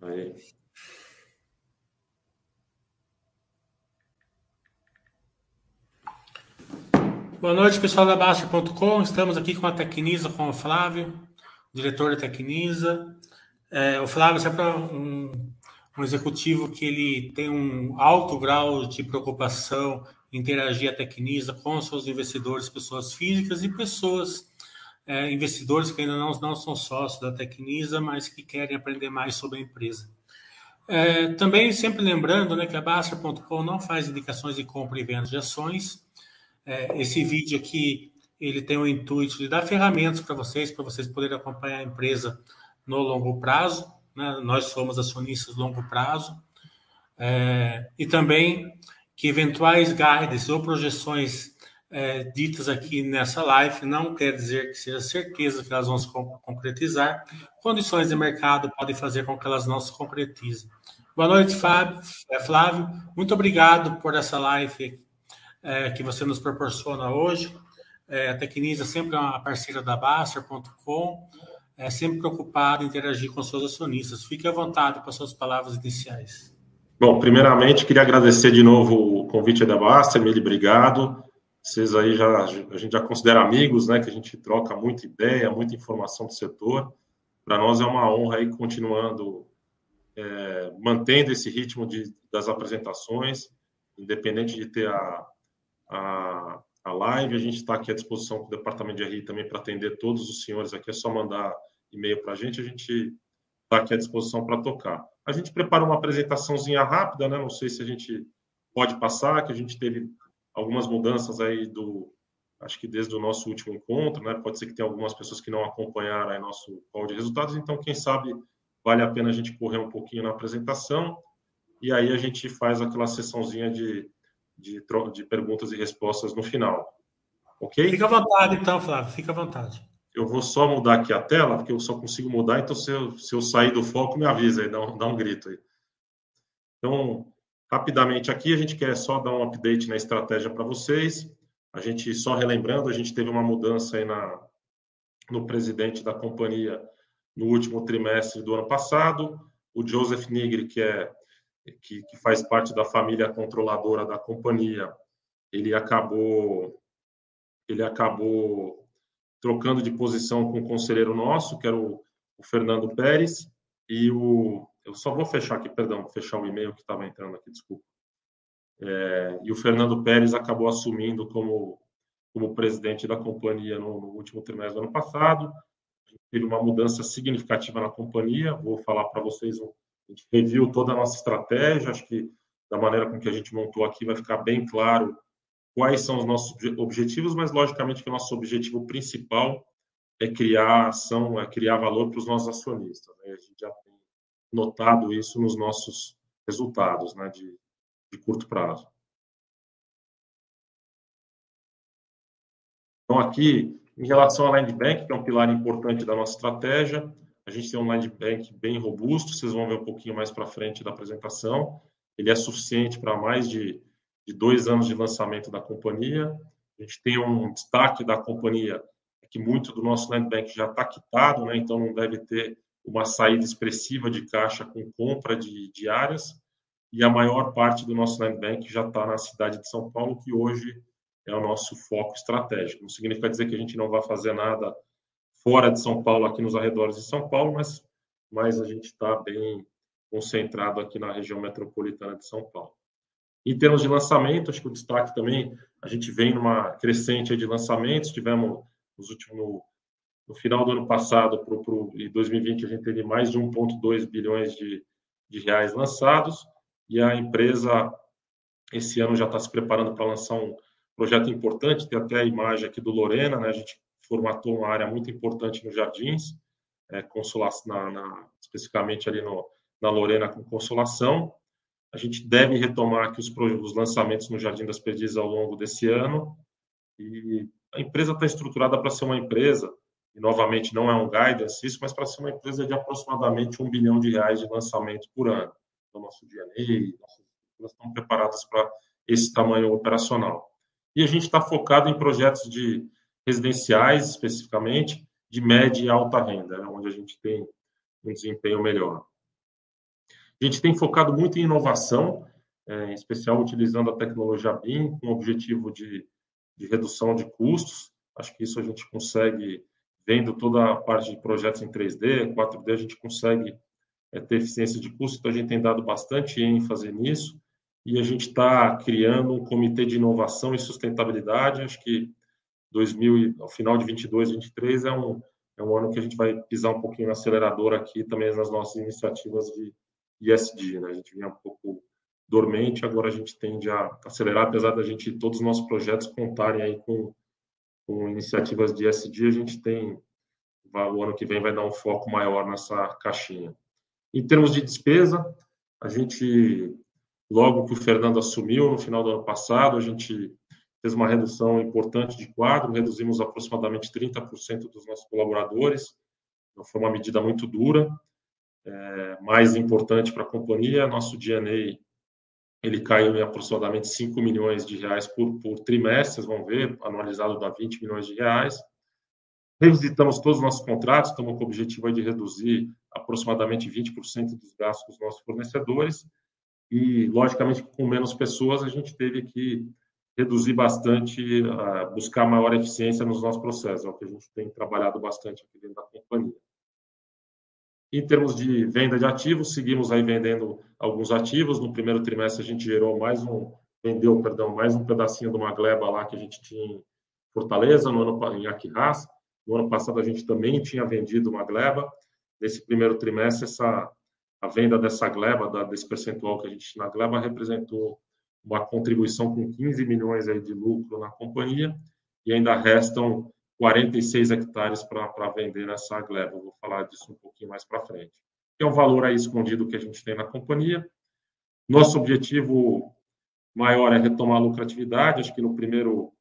Aí. Boa noite, pessoal da Baixa.com. Estamos aqui com a Tecnisa, com o Flávio, diretor da Tecnisa. É, o Flávio é sempre um, um executivo que ele tem um alto grau de preocupação em interagir a Tecnisa com seus investidores, pessoas físicas e pessoas é, investidores que ainda não, não são sócios da Tecnisa, mas que querem aprender mais sobre a empresa. É, também sempre lembrando né, que a Baster.com não faz indicações de compra e venda de ações. É, esse vídeo aqui ele tem o intuito de dar ferramentas para vocês, para vocês poderem acompanhar a empresa no longo prazo. Né? Nós somos acionistas longo prazo. É, e também que eventuais guides ou projeções é, ditas aqui nessa live não quer dizer que seja certeza que elas vão se concretizar. Condições de mercado podem fazer com que elas não se concretizem. Boa noite, Fábio, é, Flávio. Muito obrigado por essa live é, que você nos proporciona hoje. É, a Tecnisa sempre é uma parceira da Baster.com é sempre preocupado em interagir com seus acionistas. Fique à vontade para suas palavras iniciais. Bom, primeiramente, queria agradecer de novo o convite da Baster, Mili, obrigado. Vocês aí já, a gente já considera amigos, né, que a gente troca muita ideia, muita informação do setor. Para nós é uma honra aí continuando, é, mantendo esse ritmo de, das apresentações, independente de ter a, a, a live, a gente está aqui à disposição do departamento de RI também para atender todos os senhores aqui, é só mandar e-mail para a gente, a gente está aqui à disposição para tocar. A gente prepara uma apresentaçãozinha rápida, né? Não sei se a gente pode passar, que a gente teve algumas mudanças aí do, acho que desde o nosso último encontro, né? Pode ser que tenha algumas pessoas que não acompanharam aí nosso call de resultados, então quem sabe vale a pena a gente correr um pouquinho na apresentação e aí a gente faz aquela sessãozinha de, de, de perguntas e respostas no final. Ok? Fica à vontade, então, Flávio, fica à vontade. Eu vou só mudar aqui a tela, porque eu só consigo mudar, então se eu, se eu sair do foco, me avisa aí, dá um, dá um grito aí. Então, rapidamente aqui, a gente quer só dar um update na estratégia para vocês. A gente, só relembrando, a gente teve uma mudança aí na, no presidente da companhia no último trimestre do ano passado. O Joseph Nigri, que, é, que, que faz parte da família controladora da companhia, ele acabou, ele acabou trocando de posição com o conselheiro nosso, que era o, o Fernando Pérez, e o. Eu só vou fechar aqui, perdão, fechar o e-mail que estava entrando aqui, desculpa. É, e o Fernando Pérez acabou assumindo como, como presidente da companhia no, no último trimestre do ano passado. Teve uma mudança significativa na companhia. Vou falar para vocês, a gente reviu toda a nossa estratégia. Acho que da maneira com que a gente montou aqui vai ficar bem claro quais são os nossos objetivos, mas logicamente que o nosso objetivo principal é criar ação, é criar valor para os nossos acionistas. Né? A gente já notado isso nos nossos resultados né, de, de curto prazo. Então, aqui, em relação ao Land Bank, que é um pilar importante da nossa estratégia, a gente tem um Land Bank bem robusto, vocês vão ver um pouquinho mais para frente da apresentação. Ele é suficiente para mais de de dois anos de lançamento da companhia. A gente tem um destaque da companhia é que muito do nosso land bank já está quitado, né? então não deve ter uma saída expressiva de caixa com compra de, de áreas. E a maior parte do nosso land bank já está na cidade de São Paulo, que hoje é o nosso foco estratégico. Não significa dizer que a gente não vai fazer nada fora de São Paulo, aqui nos arredores de São Paulo, mas, mas a gente está bem concentrado aqui na região metropolitana de São Paulo. Em termos de lançamento, acho que o destaque também, a gente vem numa crescente de lançamentos, tivemos nos últimos, no, final do ano passado para o 2020, a gente teve mais de 1,2 bilhões de, de reais lançados, e a empresa, esse ano, já está se preparando para lançar um projeto importante, tem até a imagem aqui do Lorena, né? a gente formatou uma área muito importante nos Jardins, é, na, na, especificamente ali no, na Lorena com consolação, a gente deve retomar aqui os, os lançamentos no Jardim das Perdizes ao longo desse ano. E a empresa está estruturada para ser uma empresa, e novamente não é um guidance isso, mas para ser uma empresa de aproximadamente um bilhão de reais de lançamento por ano. Então, nosso DNA, nós estamos preparadas para esse tamanho operacional. E a gente está focado em projetos de residenciais, especificamente, de média e alta renda, né, onde a gente tem um desempenho melhor. A gente tem focado muito em inovação, em especial utilizando a tecnologia BIM, com o objetivo de redução de custos. Acho que isso a gente consegue, vendo toda a parte de projetos em 3D, 4D, a gente consegue ter eficiência de custo, então a gente tem dado bastante ênfase nisso. E a gente está criando um comitê de inovação e sustentabilidade. Acho que ao final de 2022, 2023 é um ano que a gente vai pisar um pouquinho no acelerador aqui também nas nossas iniciativas de ESG. A gente vinha um pouco dormente, agora a gente tende a acelerar, apesar da gente todos os nossos projetos contarem aí com iniciativas de ESG, a gente tem o ano que vem vai dar um foco maior nessa caixinha. Em termos de despesa, a gente, logo que o Fernando assumiu, no final do ano passado, a gente fez uma redução importante de quadro, reduzimos aproximadamente 30% dos nossos colaboradores. Então, foi uma medida muito dura, mais importante para a companhia. Nosso G&A ele caiu em aproximadamente R$ 5 milhões por trimestre, vocês vão ver, anualizado dá R$ 20 milhões. Revisitamos todos os nossos contratos, estamos com o objetivo de reduzir aproximadamente 20% dos gastos dos nossos fornecedores. E, logicamente, com menos pessoas, a gente teve que reduzir bastante, buscar maior eficiência nos nossos processos, é o que a gente tem trabalhado bastante aqui dentro da companhia. Em termos de venda de ativos, seguimos aí vendendo alguns ativos. No primeiro trimestre, a gente gerou mais vendeu, perdão, mais pedacinho de uma gleba lá que a gente tinha em Fortaleza, no ano em Aquirrás. No ano passado, a gente também tinha vendido uma gleba. Nesse primeiro trimestre, a venda dessa gleba, desse percentual que a gente tinha na gleba, representou uma contribuição com 15 milhões de lucro na companhia e ainda restam 46 hectares para vender nessa gleba. Eu vou falar disso um pouquinho mais para frente. É um valor aí escondido que a gente tem na companhia. Nosso objetivo maior é retomar a lucratividade. Acho que no primeiro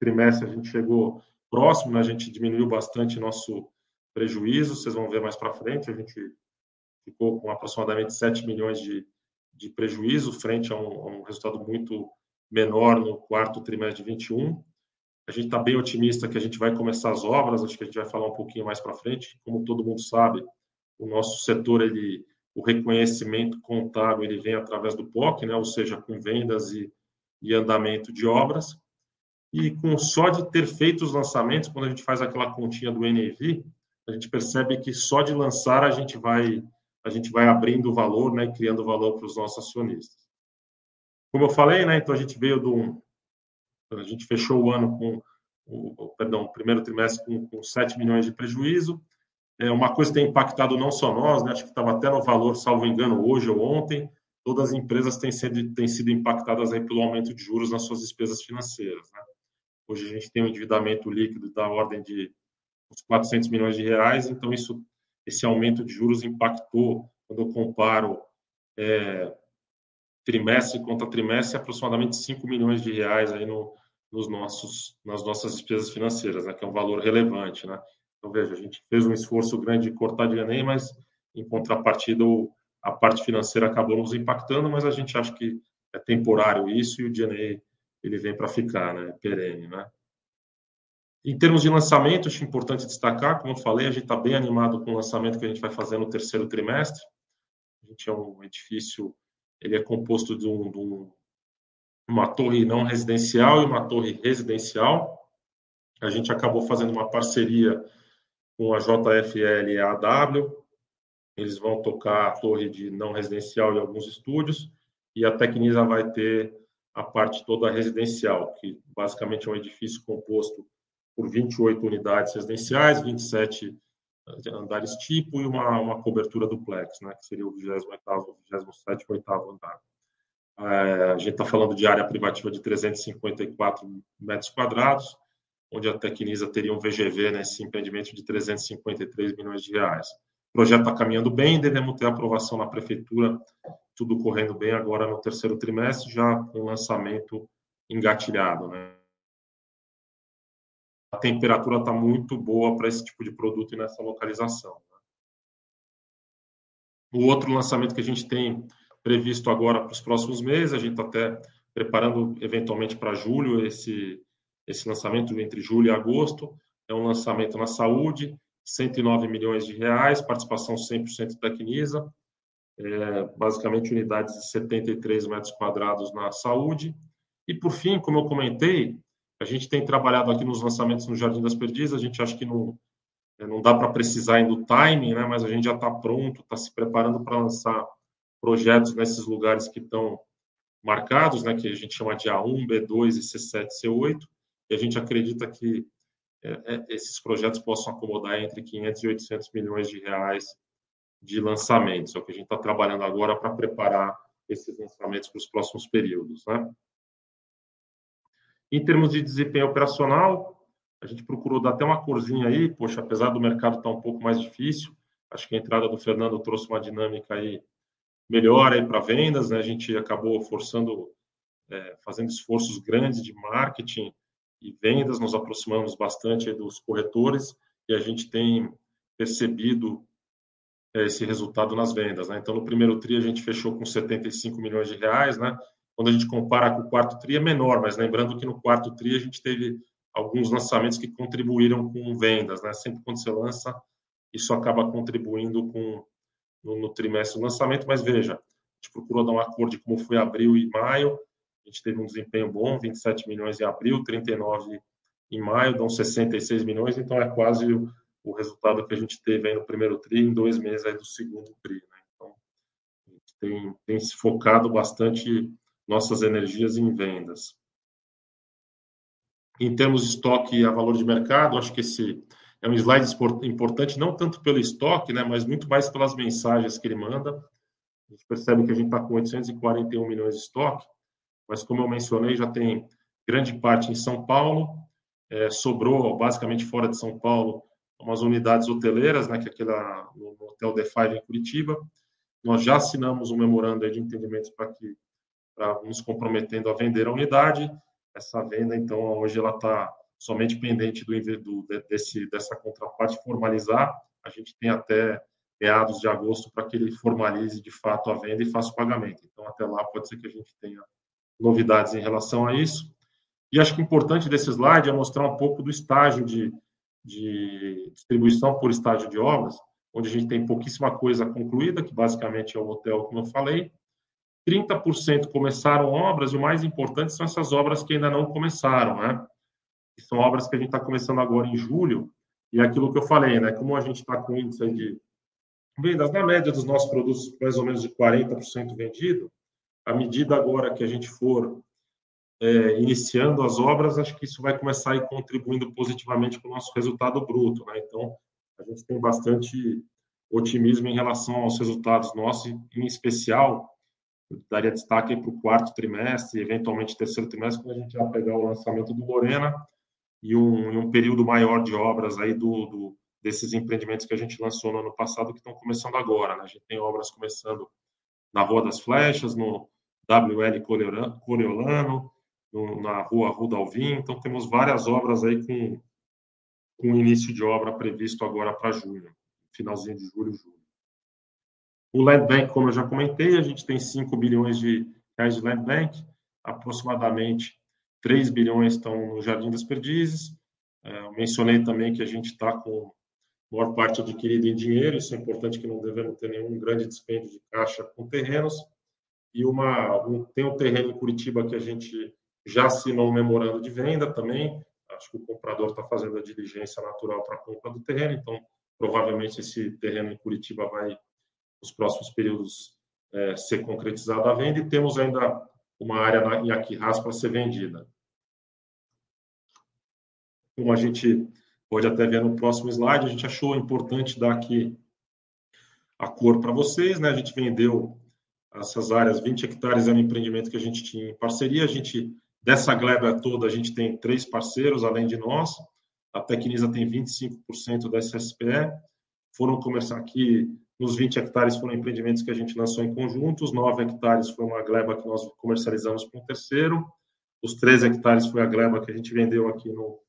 trimestre a gente chegou próximo, a gente diminuiu bastante nosso prejuízo. Vocês vão ver mais para frente. A gente ficou com aproximadamente R$ 7 milhões de prejuízo, frente a um resultado muito menor no quarto trimestre de 2021. A gente está bem otimista que a gente vai começar as obras. Acho que a gente vai falar um pouquinho mais para frente. Como todo mundo sabe, o nosso setor, o reconhecimento contábil, ele vem através do POC, ou seja, com vendas e andamento de obras. E com só de ter feito os lançamentos, quando a gente faz aquela continha do NAV, a gente percebe que só de lançar a gente vai abrindo valor e criando valor para os nossos acionistas. Como eu falei, então a gente veio do a gente fechou o ano com o primeiro trimestre com R$ 7 milhões de prejuízo. Uma coisa que tem impactado não só nós, acho que estava até no valor, salvo engano, hoje ou ontem, todas as empresas têm sido impactadas pelo aumento de juros nas suas despesas financeiras. Hoje a gente tem endividamento líquido da ordem de uns R$ 400 milhões, então esse aumento de juros impactou, quando eu comparo trimestre contra trimestre, aproximadamente R$ 5 milhões nas nossas despesas financeiras, que é valor relevante. Então, veja, a gente fez esforço grande de cortar G&A, mas em contrapartida, a parte financeira acabou nos impactando, mas a gente acha que é temporário isso e o G&A ele vem para ficar, é perene. Em termos de lançamento, acho importante destacar, como eu falei, a gente está bem animado com o lançamento que a gente vai fazer no terceiro trimestre. A gente é edifício, ele é composto de uma torre não residencial e uma torre residencial. A gente acabou fazendo uma parceria com a JFL e a AW. Eles vão tocar a torre de não residencial e alguns estúdios, e a Tecnisa vai ter a parte toda residencial, que basicamente é edifício composto por 28 unidades residenciais, 27 andares tipo e uma cobertura duplex, que seria o 28º, 27º, 8º andar. A gente está falando de área privativa de 354 metros quadrados, onde a Tecnisa teria VGV nesse empreendimento de R$ 353 milhões. O projeto está caminhando bem, devemos ter aprovação na prefeitura, tudo correndo bem agora no terceiro trimestre, já com lançamento engatilhado. A temperatura está muito boa para esse tipo de produto e nessa localização. O outro lançamento que a gente tem previsto agora para os próximos meses, a gente está até preparando eventualmente para julho esse lançamento entre julho e agosto, é lançamento na saúde, R$ 109 milhões, participação 100% da Tecnisa. é, basicamente unidades de 73 metros quadrados na saúde. E, por fim, como eu comentei, a gente tem trabalhado aqui nos lançamentos no Jardim das Perdizes, a gente acha que não, é, não dá para precisar ainda do timing, né, mas a gente já está pronto, está se preparando para lançar projetos nesses lugares que estão marcados, né, que a gente chama de A1, B2 e C7, C8, e a gente acredita que é, é, esses projetos possam acomodar entre 500 e 800 milhões de reais de lançamentos. É o que a gente está trabalhando agora para preparar esses lançamentos para os próximos períodos. Né? Em termos de desempenho operacional, a gente procurou dar até uma corzinha aí, poxa, apesar do mercado estar tá um pouco mais difícil, acho que a entrada do Fernando trouxe uma dinâmica aí melhor aí para vendas, né? A gente acabou forçando, é, fazendo esforços grandes de marketing e vendas, nos aproximamos bastante dos corretores e a gente tem percebido é, esse resultado nas vendas. Né? Então, no primeiro TRI, a gente fechou com 75 milhões de reais. Né? Quando a gente compara com o quarto TRI, é menor, mas lembrando que no quarto TRI a gente teve alguns lançamentos que contribuíram com vendas. Né? Sempre quando você lança, isso acaba contribuindo com no, no trimestre do lançamento, mas veja, a gente procurou dar um acordo de como foi abril e maio, a gente teve um desempenho bom, 27 milhões em abril, 39 em maio, dão 66 milhões, então é quase o, o resultado que a gente teve no primeiro TRI, em dois meses aí do segundo TRI. Né? Então, a gente tem, tem se focado bastante nossas energias em vendas. Em termos de estoque a valor de mercado, acho que esse é um slide importante, não tanto pelo estoque, né, mas muito mais pelas mensagens que ele manda. A gente percebe que a gente está com 841 milhões de estoque, mas como eu mencionei, já tem grande parte em São Paulo, é, sobrou basicamente fora de São Paulo umas unidades hoteleiras, né, que é aquela no Hotel The Five em Curitiba. Nós já assinamos um memorando de entendimento para que nos comprometendo a vender a unidade. Essa venda, então, hoje ela está somente pendente do, do desse dessa contraparte formalizar. A gente tem até meados de agosto para que ele formalize de fato a venda e faça o pagamento. Então, até lá pode ser que a gente tenha novidades em relação a isso. E acho que importante desse slide é mostrar um pouco do estágio de, de distribuição por estágio de obras, onde a gente tem pouquíssima coisa concluída, que basicamente é o hotel, como eu falei. 30% começaram obras, e o mais importante são essas obras que ainda não começaram, né? Que são obras que a gente está começando agora em julho, e é aquilo que eu falei, né? Como a gente está com índice de vendas na média dos nossos produtos mais ou menos de 40% vendido, à medida agora que a gente for é, iniciando as obras, acho que isso vai começar a ir contribuindo positivamente para o nosso resultado bruto, né? Então, a gente tem bastante otimismo em relação aos resultados nossos, em especial, daria destaque para o quarto trimestre, eventualmente terceiro trimestre, quando a gente vai pegar o lançamento do Lorena, e um, um período maior de obras aí do, do, desses empreendimentos que a gente lançou no ano passado que estão começando agora. Né? A gente tem obras começando na Rua das Flechas, no WL Coriolano, no, na Rua Ruda Alvim. Então, temos várias obras aí com, com início de obra previsto agora para junho, finalzinho de julho, julho. O Land Bank, como eu já comentei, a gente tem 5 bilhões de reais de Land Bank, aproximadamente 3 bilhões estão no Jardim das Perdizes. É, eu mencionei também que a gente está com a maior parte adquirida em dinheiro, isso é importante que não devemos ter nenhum grande dispêndio de caixa com terrenos. E uma, um, tem um terreno em Curitiba que a gente já assinou um memorando de venda também. Acho que o comprador está fazendo a diligência natural para a compra do terreno, então provavelmente esse terreno em Curitiba vai, nos próximos períodos, é, ser concretizado a venda. E temos ainda uma área em Aquirras para ser vendida. Como a gente pode até ver no próximo slide, a gente achou importante dar aqui a cor para vocês, né? A gente vendeu essas áreas, 20 hectares é um empreendimento que a gente tinha em parceria. A gente, dessa gleba toda, a gente tem três parceiros, além de nós. A Tecnisa tem 25% da SSPE. Foram começar aqui nos 20 hectares foram empreendimentos que a gente lançou em conjunto, os 9 hectares foi uma gleba que nós comercializamos com o terceiro, os 13 hectares foi a gleba que a gente vendeu aqui no,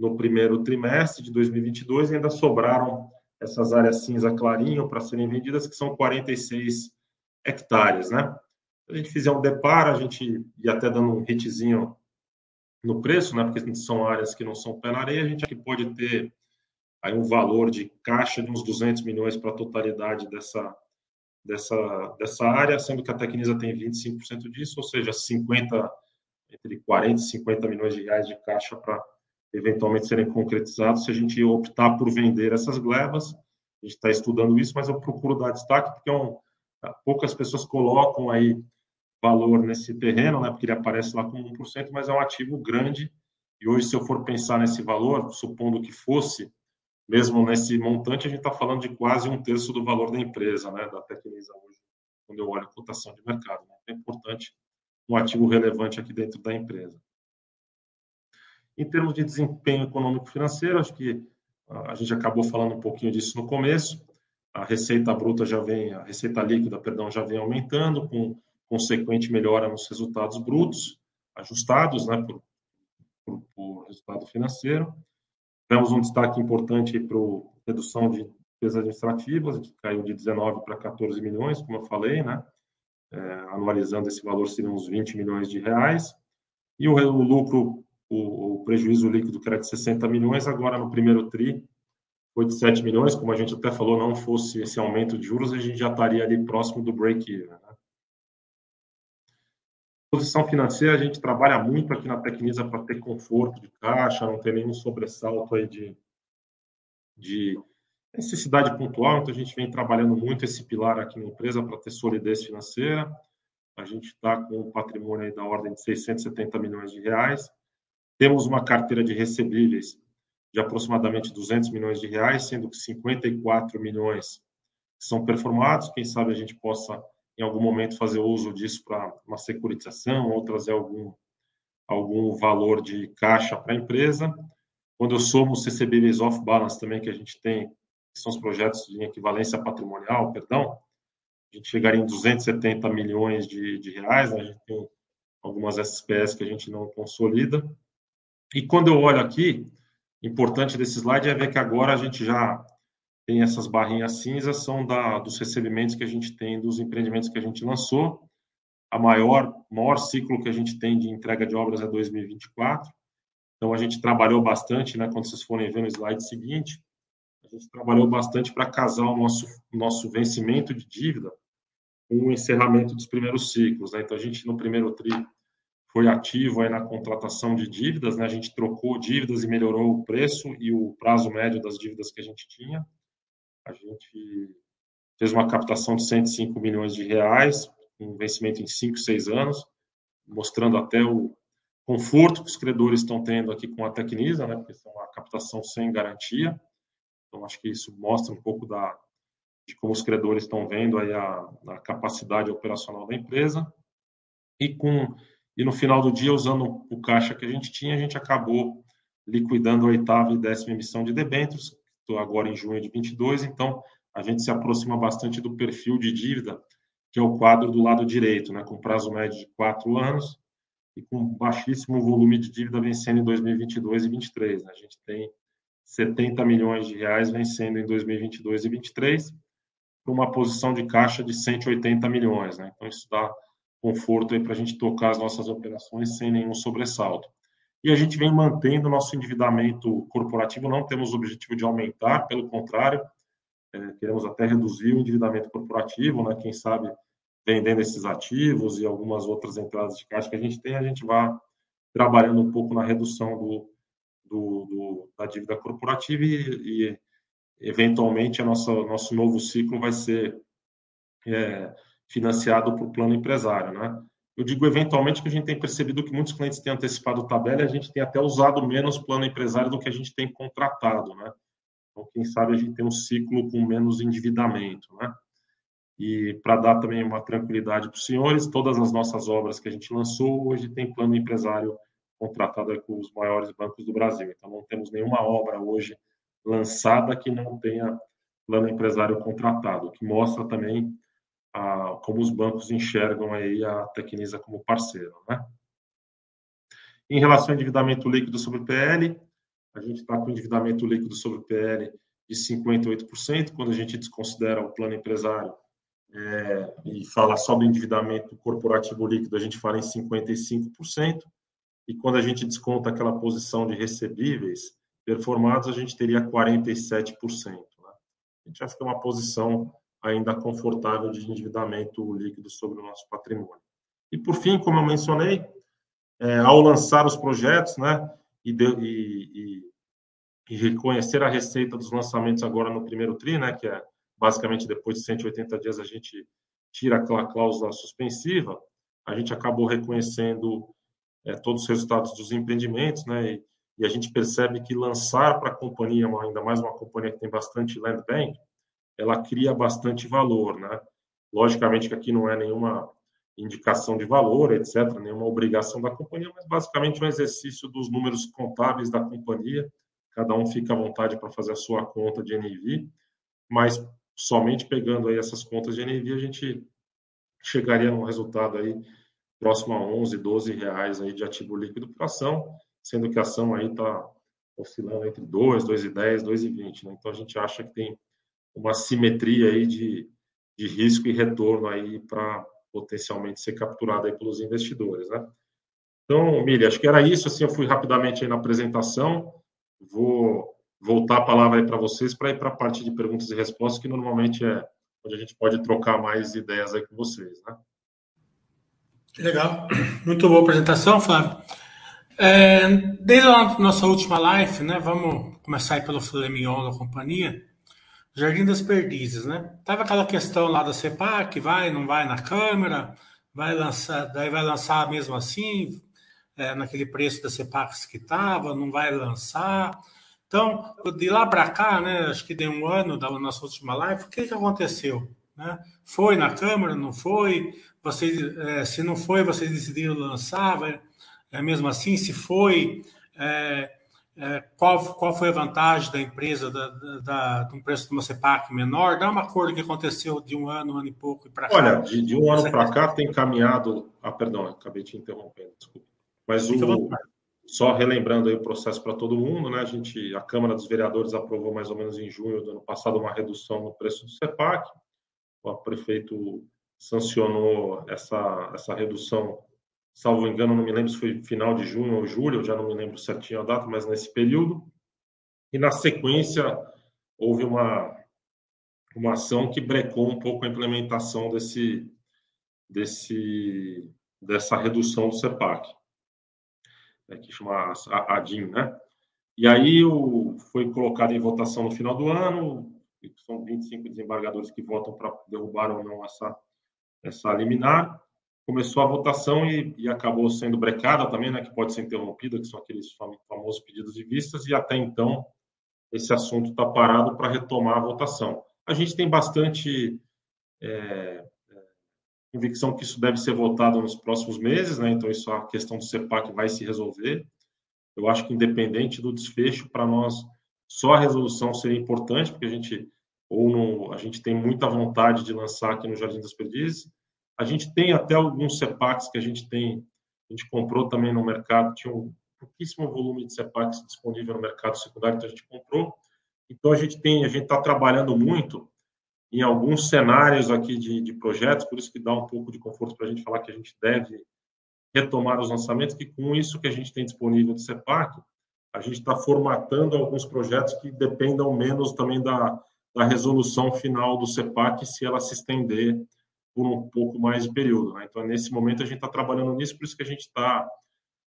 no primeiro trimestre de 2022 e ainda sobraram essas áreas cinza clarinho para serem vendidas, que são 46 hectares, né? Se a gente fizer um deparo, a gente ia até dando um hitzinho no preço, né? Porque são áreas que não são pé na areia, a gente aqui pode ter aí um valor de caixa de uns 200 milhões para a totalidade dessa, dessa, dessa área, sendo que a Tecnisa tem 25% disso, ou seja, 50, entre 40 e 50 milhões de reais de caixa para eventualmente serem concretizados se a gente optar por vender essas glebas. A gente está estudando isso, mas eu procuro dar destaque porque é um, poucas pessoas colocam aí valor nesse terreno, né, porque ele aparece lá como 1%, mas é um ativo grande. E hoje, se eu for pensar nesse valor, supondo que fosse, mesmo nesse montante, a gente está falando de quase um terço do valor da empresa, né, da Tecnisa hoje, quando eu olho a cotação de mercado. Né? É importante um ativo relevante aqui dentro da empresa. Em termos de desempenho econômico-financeiro, acho que a gente acabou falando um pouquinho disso no começo. A receita bruta já vem, a receita líquida, perdão, já vem aumentando, com consequente melhora nos resultados brutos, ajustados né, por, por, por resultado financeiro. Temos um destaque importante para a redução de despesas administrativas, que caiu de 19 para 14 milhões, como eu falei, né? É, anualizando esse valor, seriam uns 20 milhões de reais. E o, o lucro, o, o, prejuízo líquido, que era de 60 milhões, agora no primeiro TRI, foi de 7 milhões. Como a gente até falou, não fosse esse aumento de juros, a gente já estaria ali próximo do break-even. Né? Posição financeira, a gente trabalha muito aqui na Tecnisa para ter conforto de caixa, não ter nenhum sobressalto aí de, de necessidade pontual, então a gente vem trabalhando muito esse pilar aqui na empresa para ter solidez financeira. A gente está com um patrimônio aí da ordem de 670 milhões de reais. Temos uma carteira de recebíveis de aproximadamente 200 milhões de reais, sendo que 54 milhões são performados. Quem sabe a gente possa em algum momento fazer uso disso para uma securitização ou trazer algum, algum valor de caixa para a empresa. Quando eu somo os CCBs off-balance também, que a gente tem, que são os projetos de equivalência patrimonial, perdão, a gente chegaria em 270 milhões de, de reais, né? a gente tem algumas SPS que a gente não consolida. E quando eu olho aqui, importante desse slide é ver que agora a gente já tem essas barrinhas cinzas, são da, dos recebimentos que a gente tem dos empreendimentos que a gente lançou. A maior, maior ciclo que a gente tem de entrega de obras é 2024. Então, a gente trabalhou bastante, né, quando vocês forem ver no slide seguinte, a gente trabalhou bastante para casar o nosso, nosso vencimento de dívida com o encerramento dos primeiros ciclos. Né? Então, a gente, no primeiro TRI, foi ativo aí na contratação de dívidas, né? a gente trocou dívidas e melhorou o preço e o prazo médio das dívidas que a gente tinha. A gente fez uma captação de 105 milhões de reais, um vencimento em 5, 6 anos, mostrando até o conforto que os credores estão tendo aqui com a Tecnisa, né, porque são uma captação sem garantia. Então, acho que isso mostra um pouco da, de como os credores estão vendo aí a, a capacidade operacional da empresa. E, com, e no final do dia, usando o caixa que a gente tinha, a gente acabou liquidando a oitava e décima emissão de debêntures, agora em junho de 22, então a gente se aproxima bastante do perfil de dívida, que é o quadro do lado direito, né, com prazo médio de quatro anos e com baixíssimo volume de dívida vencendo em 2022 e 2023. Né? A gente tem 70 milhões de reais vencendo em 2022 e 2023, para uma posição de caixa de 180 milhões. Né? Então, isso dá conforto para a gente tocar as nossas operações sem nenhum sobressalto e a gente vem mantendo nosso endividamento corporativo, não temos o objetivo de aumentar, pelo contrário, é, queremos até reduzir o endividamento corporativo, né? quem sabe vendendo esses ativos e algumas outras entradas de caixa que a gente tem, a gente vai trabalhando um pouco na redução do, do, do da dívida corporativa e, e eventualmente, a nossa, nosso novo ciclo vai ser é, financiado por plano empresário, né? Eu digo eventualmente que a gente tem percebido que muitos clientes têm antecipado tabela e a gente tem até usado menos plano empresário do que a gente tem contratado, né? Então, quem sabe a gente tem um ciclo com menos endividamento, né? E para dar também uma tranquilidade para os senhores, todas as nossas obras que a gente lançou hoje tem plano empresário contratado com os maiores bancos do Brasil. Então, não temos nenhuma obra hoje lançada que não tenha plano empresário contratado, que mostra também a, como os bancos enxergam aí a Tecnisa como parceiro, né? Em relação ao endividamento líquido sobre PL, a gente está com endividamento líquido sobre PL de 58%, quando a gente desconsidera o plano empresário é, e fala só do endividamento corporativo líquido, a gente fala em 55%, e quando a gente desconta aquela posição de recebíveis performados, a gente teria 47%. Né? A gente que é uma posição ainda confortável de endividamento líquido sobre o nosso patrimônio. E por fim, como eu mencionei, é, ao lançar os projetos, né, e, de, e, e, e, reconhecer a receita dos lançamentos agora no primeiro tri, né, que é basicamente depois de 180 dias a gente tira aquela cláusula suspensiva, a gente acabou reconhecendo é, todos os resultados dos empreendimentos, né, e, a gente percebe que lançar para a companhia, ainda mais uma companhia que tem bastante land bank, ela cria bastante valor, né? Logicamente que aqui não é nenhuma indicação de valor, etc., nenhuma obrigação da companhia, mas basicamente um exercício dos números contábeis da companhia. Cada um fica à vontade para fazer a sua conta de NAV, mas somente pegando aí essas contas de NAV a gente chegaria num resultado aí próximo a 11, 12 reais aí de ativo líquido por ação, sendo que a ação aí está oscilando entre 2, 2,10, 2,20. Né? Então a gente acha que tem uma simetria aí de, de risco e retorno aí para potencialmente ser capturado aí pelos investidores, né? Então, Mili, acho que era isso, assim, eu fui rapidamente aí na apresentação, vou voltar a palavra aí para vocês para ir para a parte de perguntas e respostas, que normalmente é onde a gente pode trocar mais ideias aí com vocês, né? Legal, muito boa apresentação, Flávio. É, desde a nossa última live, né, vamos começar aí pelo mignon da companhia, Jardim das Perdizes, né? Tava aquela questão lá da CEPAC, vai, não vai na Câmara, vai lançar, daí vai lançar mesmo assim, é, naquele preço da CEPAC que estava, não vai lançar. Então, de lá para cá, né, acho que deu um ano da nossa última live, o que, que aconteceu? Né? Foi na Câmara, não foi? Vocês, é, se não foi, vocês decidiram lançar, vai, é mesmo assim? Se foi, é, é, qual, qual foi a vantagem da empresa da, da, de um preço de uma CEPAC menor? Dá uma cor do que aconteceu de um ano, um ano e pouco para cá. Olha, de, de um ano para cá tem caminhado. Ah, perdão, acabei te interrompendo, desculpa. Mas o, só relembrando aí o processo para todo mundo, né? A gente, a Câmara dos Vereadores aprovou mais ou menos em junho do ano passado uma redução no preço do CEPAC. O prefeito sancionou essa, essa redução salvo engano, não me lembro se foi final de junho ou julho, já não me lembro certinho a data, mas nesse período. E na sequência houve uma uma ação que brecou um pouco a implementação desse desse dessa redução do CEPAC, né, que chama a ADIM, né? E aí o, foi colocado em votação no final do ano, são 25 desembargadores que votam para derrubar ou não essa essa liminar começou a votação e, e, acabou sendo brecada também, né, que pode ser interrompida, que são aqueles famosos pedidos de vistas, e até então esse assunto está parado para retomar a votação. A gente tem bastante é, é, convicção que isso deve ser votado nos próximos meses, né, então isso a questão do CEPAC vai se resolver. Eu acho que independente do desfecho, para nós só a resolução seria importante, porque a gente ou no, a gente tem muita vontade de lançar aqui no Jardim das Perdizes, a gente tem até alguns CEPACs que a gente tem, a gente comprou também no mercado, tinha um pouquíssimo volume de CEPACs disponível no mercado secundário, então a gente comprou. Então a gente tem, a gente está trabalhando muito em alguns cenários aqui de, de projetos, por isso que dá um pouco de conforto para a gente falar que a gente deve retomar os lançamentos, que com isso que a gente tem disponível de CEPAC, a gente está formatando alguns projetos que dependam menos também da, da resolução final do CEPAC, se ela se estender por um pouco mais de período. Né? Então, nesse momento, a gente está trabalhando nisso, por isso que a gente está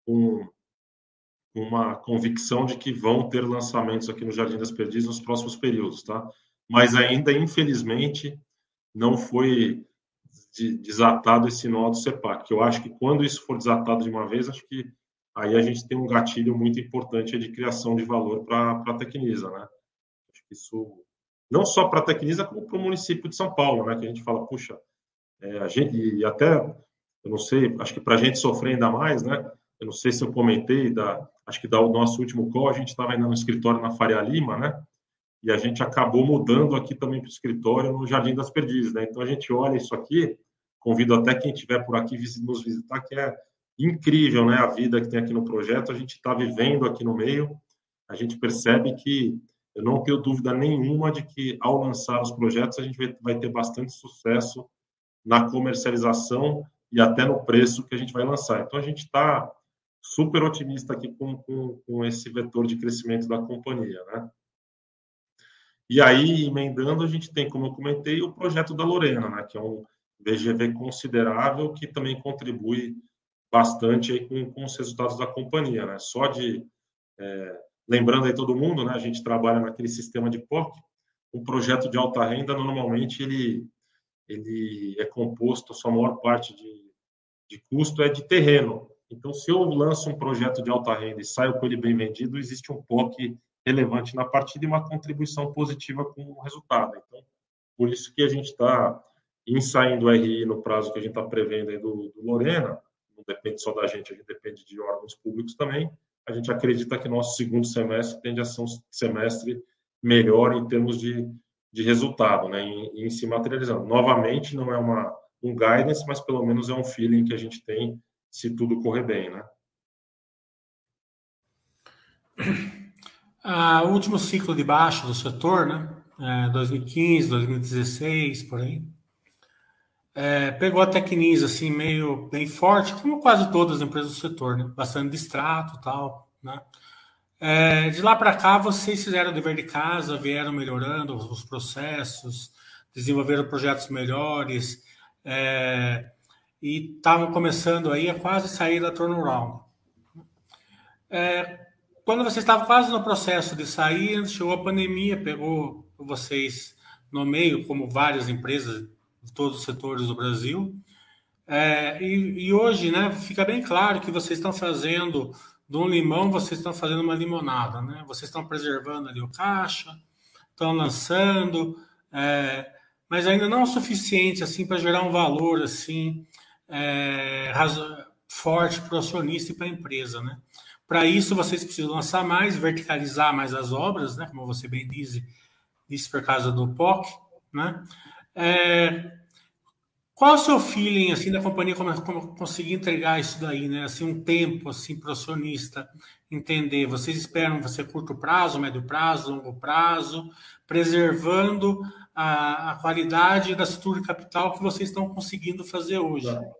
com uma convicção de que vão ter lançamentos aqui no Jardim das Perdizes nos próximos períodos, tá? Mas ainda, infelizmente, não foi desatado esse nó do CEPAC. Eu acho que quando isso for desatado de uma vez, acho que aí a gente tem um gatilho muito importante de criação de valor para a Tecnisa, né? Acho que isso não só para a Tecnisa, como para o município de São Paulo, né? Que a gente fala, puxa, é, a gente, e até, eu não sei, acho que para a gente sofrer ainda mais, né? Eu não sei se eu comentei, da, acho que da o nosso último call, a gente estava ainda no escritório na Faria Lima, né? E a gente acabou mudando aqui também para o escritório no Jardim das Perdizes, né? Então a gente olha isso aqui, convido até quem estiver por aqui nos visitar, que é incrível, né? A vida que tem aqui no projeto, a gente está vivendo aqui no meio, a gente percebe que eu não tenho dúvida nenhuma de que ao lançar os projetos a gente vai ter bastante sucesso na comercialização e até no preço que a gente vai lançar. Então, a gente está super otimista aqui com, com, com, esse vetor de crescimento da companhia, né? E aí, emendando, a gente tem, como eu comentei, o projeto da Lorena, né, que é um VGV considerável que também contribui bastante aí com, com os resultados da companhia. Né? Só de. É, lembrando aí todo mundo, né, a gente trabalha naquele sistema de POC. Um projeto de alta renda, normalmente, ele, ele é composto, a sua maior parte de, de custo é de terreno. Então, se eu lanço um projeto de alta renda e saio com ele bem vendido, existe um POC relevante na partida e uma contribuição positiva com o resultado. Então, por isso que a gente está ensaiando o RI no prazo que a gente está prevendo do, do, Lorena, não depende só da gente, a gente depende de órgãos públicos também, a gente acredita que nosso segundo semestre tende a ser um semestre melhor em termos de, de resultado, né, em, em se materializando. Novamente, não é uma, um guidance, mas pelo menos é um feeling que a gente tem se tudo correr bem, né? Ah, o último ciclo de baixa do setor, né? É, 2015, 2016, por aí. É, pegou a Tecnisa assim meio bem forte, como quase todas as empresas do setor, né? Bastante distrato, tal, né? É, de lá para cá, vocês fizeram dever de casa, vieram melhorando os processos, desenvolveram projetos melhores é, e estavam começando aí a quase sair da turnaround. É, quando vocês estavam quase no processo de sair, chegou a pandemia, pegou vocês no meio, como várias empresas de todos os setores do Brasil. É, e, e, hoje, né, fica bem claro que vocês estão fazendo um limão, vocês estão fazendo uma limonada, né? Vocês estão preservando ali o caixa, estão lançando, é, mas ainda não é o suficiente assim para gerar um valor assim é, forte para o acionista e para a empresa, né? Para isso, vocês precisam lançar mais, verticalizar mais as obras, né? Como você bem disse, disse por causa do POC, né? É, qual é o seu feeling assim da companhia como, como conseguir entregar isso daí, né? Assim um tempo assim para o acionista entender. Vocês esperam você curto prazo, médio prazo, longo prazo, preservando a, a qualidade da estrutura de capital que vocês estão conseguindo fazer hoje, né?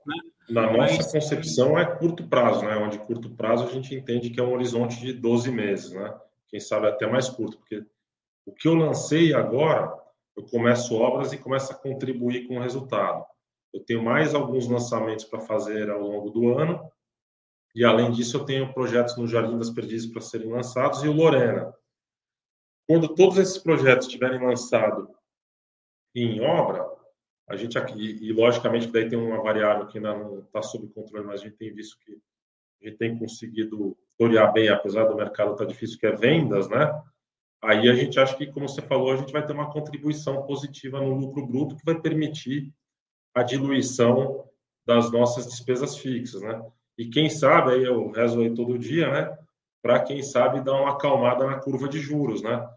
Na nossa Mas... concepção é curto prazo, né? Onde curto prazo a gente entende que é um horizonte de 12 meses, né? Quem sabe até mais curto, porque o que eu lancei agora, eu começo obras e começo a contribuir com o resultado. Eu tenho mais alguns lançamentos para fazer ao longo do ano, e além disso eu tenho projetos no Jardim das Perdizes para serem lançados e o Lorena. Quando todos esses projetos estiverem lançados em obra, a gente aqui, e logicamente daí tem uma variável que ainda não está sob controle, mas a gente tem visto que a gente tem conseguido florear bem, apesar do mercado estar tá difícil, que é vendas, né? Aí a gente acha que, como você falou, a gente vai ter uma contribuição positiva no lucro bruto que vai permitir a diluição das nossas despesas fixas, né? E quem sabe, aí eu rezo aí todo dia, né? Para quem sabe dar uma acalmada na curva de juros, né?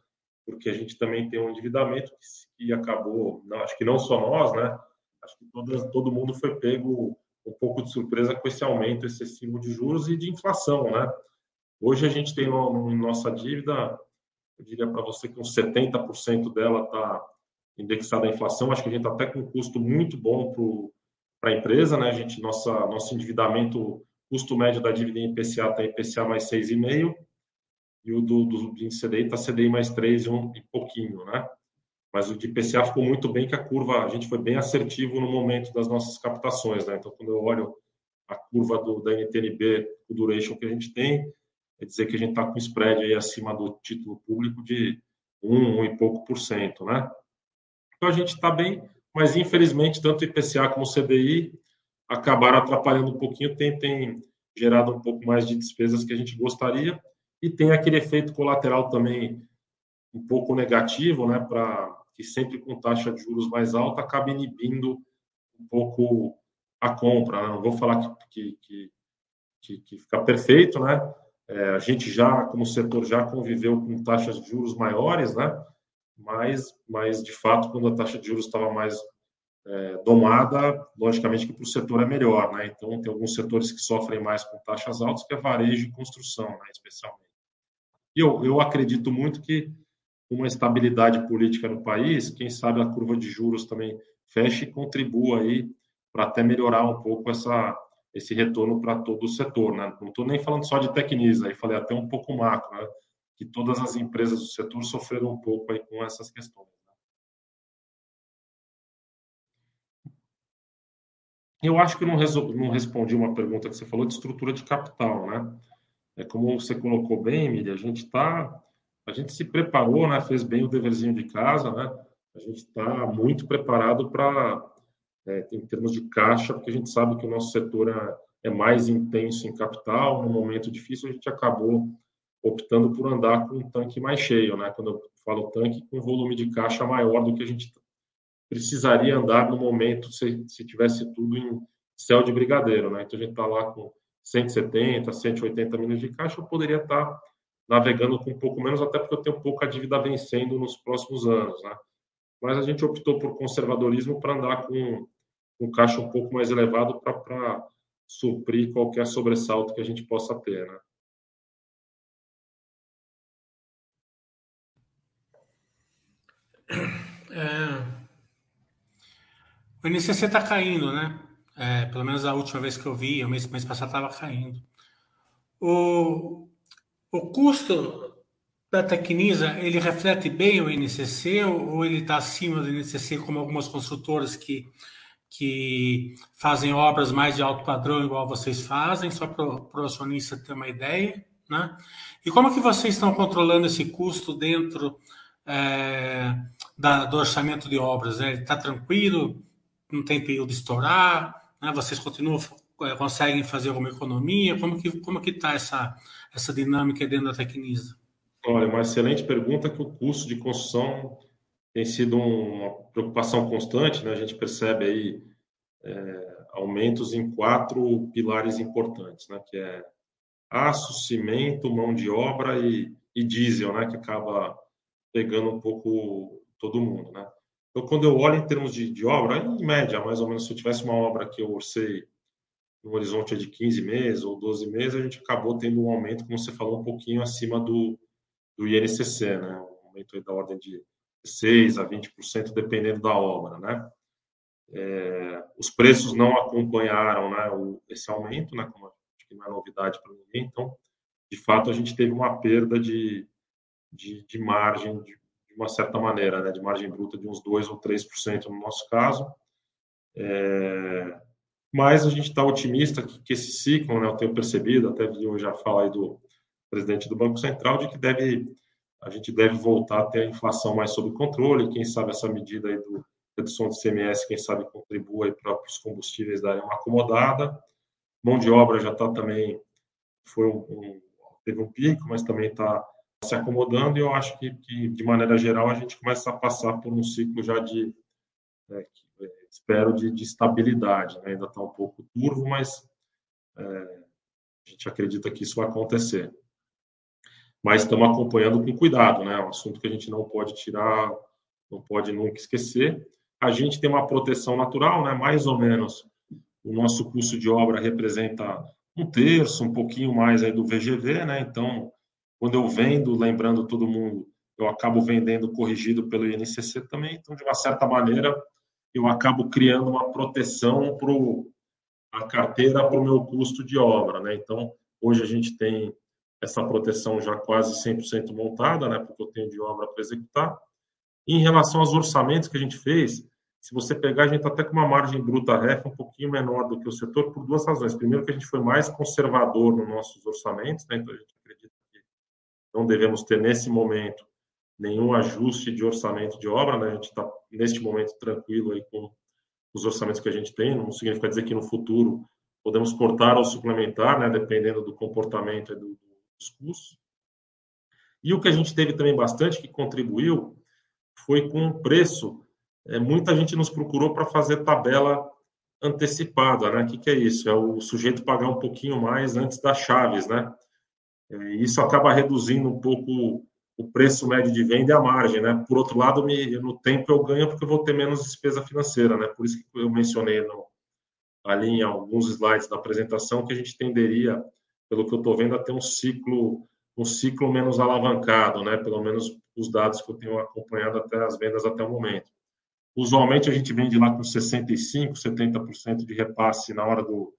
Porque a gente também tem um endividamento que acabou, não, acho que não só nós, né? Acho que todo, todo mundo foi pego um pouco de surpresa com esse aumento excessivo de juros e de inflação, né? Hoje a gente tem no, nossa dívida, eu diria para você que uns 70% dela está indexada à inflação. Acho que a gente está até com um custo muito bom para a empresa, né? A gente, nossa, nosso endividamento, custo médio da dívida em IPCA está IPCA mais 6,5 e o do, do, do CDI está CDI mais 3 e, um, e pouquinho, né? mas o de PCA ficou muito bem, que a curva, a gente foi bem assertivo no momento das nossas captações, né? Então, quando eu olho a curva do, da NTNB, o duration que a gente tem, é dizer que a gente está com spread aí acima do título público de 1, 1 e pouco por cento, né? Então, a gente está bem, mas infelizmente, tanto o IPCA como o CDI acabaram atrapalhando um pouquinho, tem, tem gerado um pouco mais de despesas que a gente gostaria, e tem aquele efeito colateral também um pouco negativo, né, para que sempre com taxa de juros mais alta acaba inibindo um pouco a compra. Né? Não vou falar que, que, que, que fica perfeito, né? É, a gente já, como setor, já conviveu com taxas de juros maiores, né? Mas, mas de fato, quando a taxa de juros estava mais é, domada, logicamente que para o setor é melhor, né? Então, tem alguns setores que sofrem mais com taxas altas, que é varejo e construção, né? Especialmente. E eu, eu acredito muito que uma estabilidade política no país, quem sabe a curva de juros também feche e contribua aí para até melhorar um pouco essa, esse retorno para todo o setor. Né? Não estou nem falando só de Tecnisa, aí falei até um pouco macro. Né? Que todas as empresas do setor sofreram um pouco aí com essas questões. Eu acho que não, não respondi uma pergunta que você falou de estrutura de capital, né? É como você colocou bem, Emília, a gente está, a gente se preparou, né? Fez bem o deverzinho de casa, né? A gente está muito preparado para, é, em termos de caixa, porque a gente sabe que o nosso setor é, é mais intenso em capital. No momento difícil, a gente acabou optando por andar com um tanque mais cheio, né? Quando eu falo tanque, com volume de caixa maior do que a gente precisaria andar no momento se, se tivesse tudo em céu de brigadeiro, né? Então a gente está lá com 170, 180 milhões de caixa, eu poderia estar tá navegando com um pouco menos, até porque eu tenho pouca dívida vencendo nos próximos anos, né? Mas a gente optou por conservadorismo para andar com um caixa um pouco mais elevado para suprir qualquer sobressalto que a gente possa ter, né? É, o INCC está caindo, né? É, pelo menos a última vez que eu vi, o mês, mês passado estava caindo. O, o custo da Tecnisa, ele reflete bem o INCC ou, ele está acima do INCC, como algumas construtoras que, que fazem obras mais de alto padrão, igual vocês fazem, só para o acionista ter uma ideia, né? E como que vocês estão controlando esse custo dentro é, da, do orçamento de obras? Né? Está tranquilo? não tem período de estourar, né? vocês continuam é, conseguem fazer alguma economia? Como que como que está essa essa dinâmica dentro da Tecnisa? Olha, uma excelente pergunta que o custo de construção tem sido uma preocupação constante, né? A gente percebe aí é, aumentos em quatro pilares importantes, né? Que é aço, cimento, mão de obra e, e diesel, né? Que acaba pegando um pouco todo mundo, né? Então, quando eu olho em termos de, de obra, em média, mais ou menos, se eu tivesse uma obra que eu orcei no horizonte de 15 meses ou 12 meses, a gente acabou tendo um aumento, como você falou, um pouquinho acima do, do INCC, né? Um aumento da ordem de 6 a 20%, dependendo da obra, né? É, os preços não acompanharam né, o, esse aumento, né, como acho que não é novidade para ninguém, então, de fato, a gente teve uma perda de, de, de margem de, de uma certa maneira, né, de margem bruta de uns 2 ou 3% no nosso caso. É, mas a gente está otimista que, que, esse ciclo, né, eu tenho percebido, até vi hoje a fala aí do presidente do Banco Central, de que deve, a gente deve voltar a ter a inflação mais sob controle, quem sabe essa medida aí do redução de CMS, quem sabe contribua para os combustíveis darem uma acomodada. Mão de obra já está também, foi um, um, teve um pico, mas também está se acomodando e eu acho que, que, de maneira geral, a gente começa a passar por um ciclo já de, é, que, espero, de, de estabilidade. Né? Ainda está um pouco turvo, mas é, a gente acredita que isso vai acontecer. Mas estamos acompanhando com cuidado, né? É um assunto que a gente não pode tirar, não pode nunca esquecer. A gente tem uma proteção natural, né? Mais ou menos o nosso custo de obra representa um terço, um pouquinho mais aí do VGV, né? Então, quando eu vendo, lembrando todo mundo, eu acabo vendendo corrigido pelo INCC também. Então, de uma certa maneira, eu acabo criando uma proteção para a carteira para o meu custo de obra. Né? Então, hoje a gente tem essa proteção já quase 100% montada, né? porque eu tenho de obra para executar. E em relação aos orçamentos que a gente fez, se você pegar, a gente está até com uma margem bruta REF um pouquinho menor do que o setor, por duas razões. Primeiro, que a gente foi mais conservador nos nossos orçamentos, né? então a gente não devemos ter nesse momento nenhum ajuste de orçamento de obra, né? A gente está neste momento tranquilo aí com os orçamentos que a gente tem. Não significa dizer que no futuro podemos cortar ou suplementar, né? Dependendo do comportamento do, dos custos. E o que a gente teve também bastante que contribuiu foi com o preço. É, muita gente nos procurou para fazer tabela antecipada, né? O que, que é isso? É o sujeito pagar um pouquinho mais antes das chaves, né? É, isso acaba reduzindo um pouco o preço médio de venda e a margem, né? Por outro lado, me, no tempo eu ganho porque eu vou ter menos despesa financeira, né? Por isso que eu mencionei no, ali em alguns slides da apresentação que a gente tenderia, pelo que eu estou vendo, a ter um ciclo um ciclo menos alavancado, né? Pelo menos os dados que eu tenho acompanhado até as vendas até o momento. Usualmente a gente vende lá com 65, 70% de repasse na hora do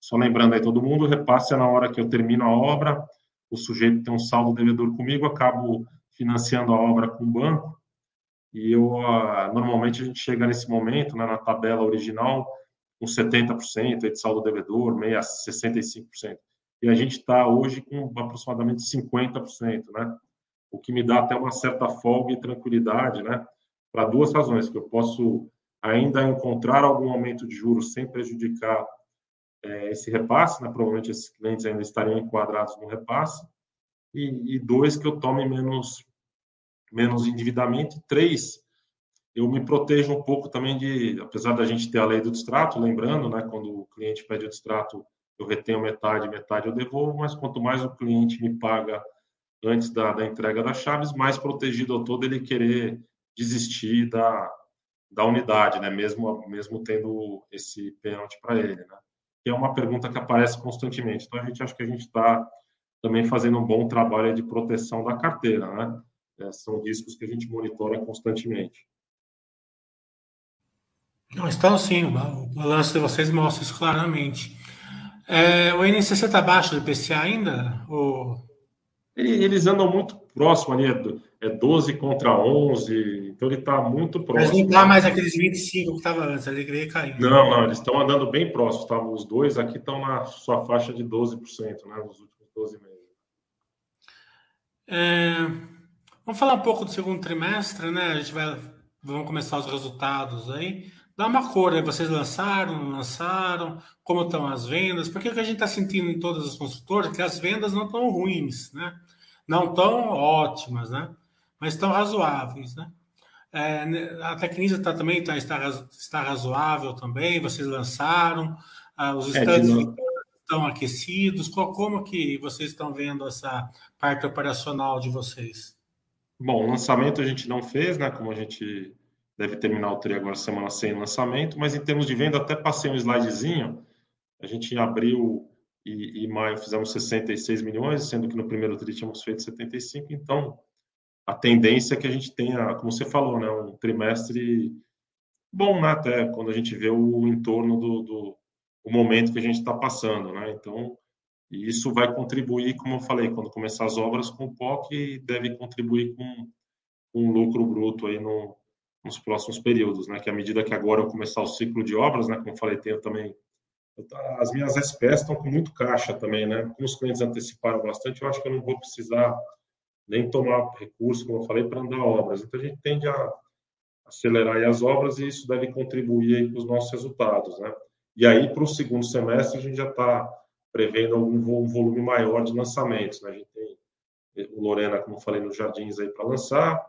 só lembrando aí todo mundo, repasse é na hora que eu termino a obra o sujeito tem um saldo devedor comigo, acabo financiando a obra com o banco, e eu, ah, normalmente, a gente chega nesse momento, né, na tabela original, com 70% de saldo devedor, meia 65%. E a gente está hoje com aproximadamente 50%, né? O que me dá até uma certa folga e tranquilidade, né? Para duas razões, que eu posso ainda encontrar algum aumento de juros sem prejudicar é, esse repasse, né? provavelmente esses clientes ainda estariam enquadrados no repasse, e, e dois, que eu tome menos, menos endividamento, e três, eu me protejo um pouco também de, apesar da gente ter a lei do distrato, lembrando, né, quando o cliente pede o distrato, eu retenho metade, metade eu devolvo, mas quanto mais o cliente me paga antes da, da entrega das chaves, mais protegido eu estou dele querer desistir da, da unidade, né? mesmo, mesmo tendo esse pênalti para ele. Né? Que é uma pergunta que aparece constantemente. Então, a gente acha que a gente está também fazendo um bom trabalho de proteção da carteira. Né? É, são riscos que a gente monitora constantemente. Não, estão sim, o balanço de vocês mostra isso claramente. É, o INCC está abaixo do IPCA ainda? Ou... Eles andam muito próximo ali, é 12 é contra 11, então ele está muito próximo. Mas não está mais aqueles 25 que estava antes, ele queria cair. Não, não, eles estão andando bem próximos, tá? os dois aqui estão na sua faixa de 12%, né, nos últimos 12 meses. É, vamos falar um pouco do segundo trimestre, né? A gente vai, vamos começar os resultados aí. Dá uma cor, aí vocês lançaram, não lançaram, como estão as vendas, porque o que a gente está sentindo em todas as construtoras é que as vendas não estão ruins, né? Não tão ótimas, né? Mas estão razoáveis, né? É, a Tecnisa tá, também tá, está, está razoável também, vocês lançaram, ah, os é, estandes estão aquecidos, como que vocês estão vendo essa parte operacional de vocês? Bom, lançamento a gente não fez, né? Como a gente deve terminar o TRI agora semana sem lançamento, mas em termos de venda, até passei um slidezinho. A gente em abril e, e maio fizemos 66 milhões, sendo que no primeiro TRI tínhamos feito 75, então a tendência é que a gente tenha, como você falou, né, um trimestre bom, né, até quando a gente vê o entorno do, do o momento que a gente está passando, né, então isso vai contribuir, como eu falei, quando começar as obras com o POC, deve contribuir com, com um lucro bruto aí no, nos próximos períodos, né? Que à medida que agora eu começar o ciclo de obras, né? Como eu falei, tenho também as minhas SPS estão com muito caixa também, né? Como os clientes anteciparam bastante, eu acho que eu não vou precisar nem tomar recurso, como eu falei, para andar obras. Então a gente tende a acelerar as obras e isso deve contribuir com os nossos resultados, né? E aí para o segundo semestre a gente já está prevendo algum volume maior de lançamentos, né? A gente tem o Lorena, como eu falei, nos jardins aí para lançar,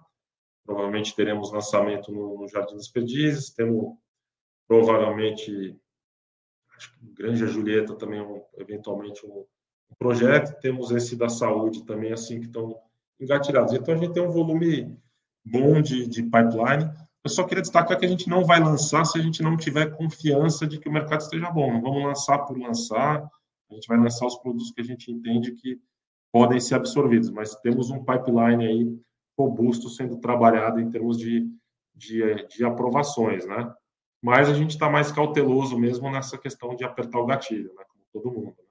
Provavelmente teremos lançamento no, no Jardim das Perdizes, temos provavelmente acho que Granja Julieta também um, eventualmente um, projeto, temos esse da saúde também assim que estão engatilhados. Então a gente tem um volume bom de, de pipeline. Eu só queria destacar que a gente não vai lançar se a gente não tiver confiança de que o mercado esteja bom. Não vamos lançar por lançar. A gente vai lançar os produtos que a gente entende que podem ser absorvidos, mas temos um pipeline aí robusto sendo trabalhado em termos de, de, de aprovações, né? Mas a gente está mais cauteloso mesmo nessa questão de apertar o gatilho, né? Como todo mundo. Né?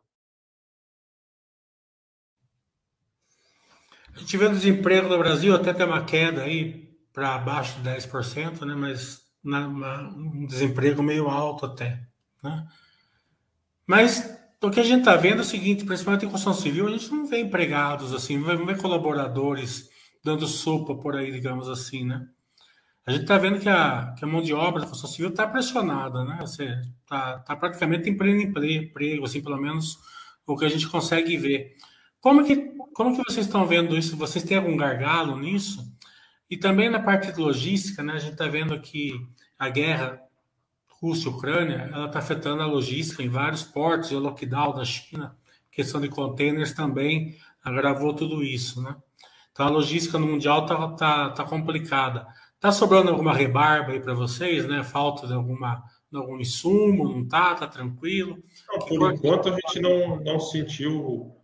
A gente vê o desemprego no Brasil até tem uma queda aí para abaixo de 10%, né? Mas na, uma, um desemprego meio alto até, né? Mas o que a gente está vendo é o seguinte, principalmente em construção civil, a gente não vê empregados assim, não vê colaboradores dando sopa por aí, digamos assim, né? A gente está vendo que a, que a mão de obra da construção civil está pressionada, né? Está tá praticamente em pleno emprego, assim, pelo menos o que a gente consegue ver. Como que, como que vocês estão vendo isso? Vocês têm algum gargalo nisso? E também na parte de logística, né? A gente está vendo que a guerra Rússia-Ucrânia, ela está afetando a logística em vários portos, o lockdown da China, questão de containers também agravou tudo isso, né? Então a logística no mundial tá, tá, tá complicada. Tá sobrando alguma rebarba aí para vocês, né? Falta de alguma de algum insumo, não tá? Tá tranquilo? Não, por enquanto a gente não, não sentiu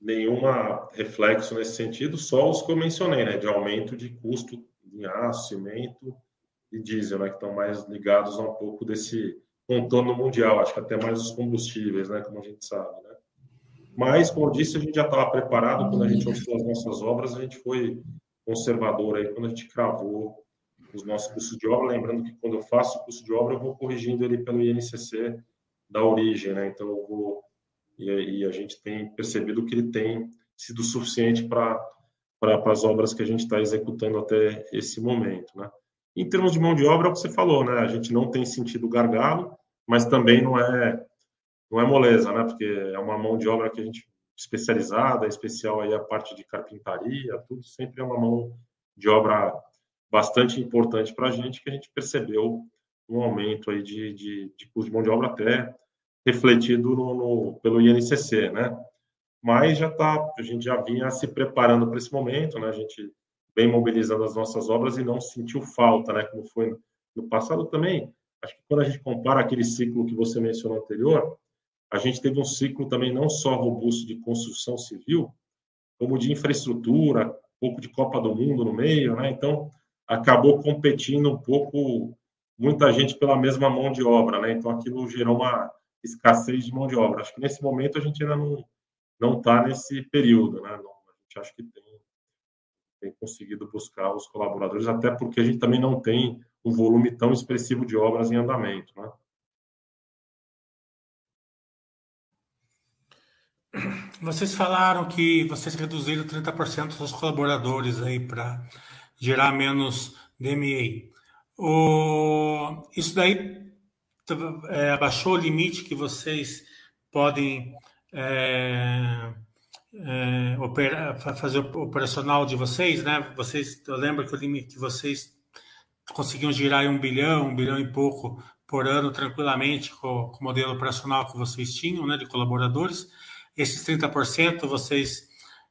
nenhuma reflexo nesse sentido, só os que eu mencionei, né? De aumento de custo em aço, cimento e diesel, né? Que estão mais ligados a um pouco desse contorno mundial, acho que até mais os combustíveis, né? Como a gente sabe, né? Mas, como eu disse, a gente já estava preparado quando a gente orçou as nossas obras, a gente foi conservador aí quando a gente cravou os nossos custos de obra. Lembrando que quando eu faço o custo de obra, eu vou corrigindo ele pelo INCC da origem, né? Então, eu vou. E, e a gente tem percebido que ele tem sido suficiente para para as obras que a gente está executando até esse momento, né? Em termos de mão de obra, é o que você falou, né? A gente não tem sentido gargalo, mas também não é não é moleza, né? Porque é uma mão de obra que a gente especializada, especial aí a parte de carpintaria, tudo sempre é uma mão de obra bastante importante para a gente que a gente percebeu um aumento aí de, de, de custo de mão de obra até refletido no, no, pelo INCC, né? Mas já tá, a gente já vinha se preparando para esse momento, né? A gente vem mobilizando as nossas obras e não sentiu falta, né? Como foi no passado também. Acho que quando a gente compara aquele ciclo que você mencionou anterior, a gente teve um ciclo também não só robusto de construção civil, como de infraestrutura, um pouco de Copa do Mundo no meio, né? Então, acabou competindo um pouco muita gente pela mesma mão de obra, né? Então, aquilo gerou uma escassez de mão de obra. Acho que nesse momento a gente ainda não não está nesse período, né? Não, a gente que tem, tem conseguido buscar os colaboradores, até porque a gente também não tem um volume tão expressivo de obras em andamento, né? Vocês falaram que vocês reduziram 30% dos colaboradores aí para gerar menos DMA. O, isso daí é, abaixou o limite que vocês podem é, é, fazer operacional de vocês, né? Vocês, eu lembro que o limite que vocês conseguiam girar um bilhão, um bilhão e pouco por ano tranquilamente com, com o modelo operacional que vocês tinham, né, de colaboradores esses 30% vocês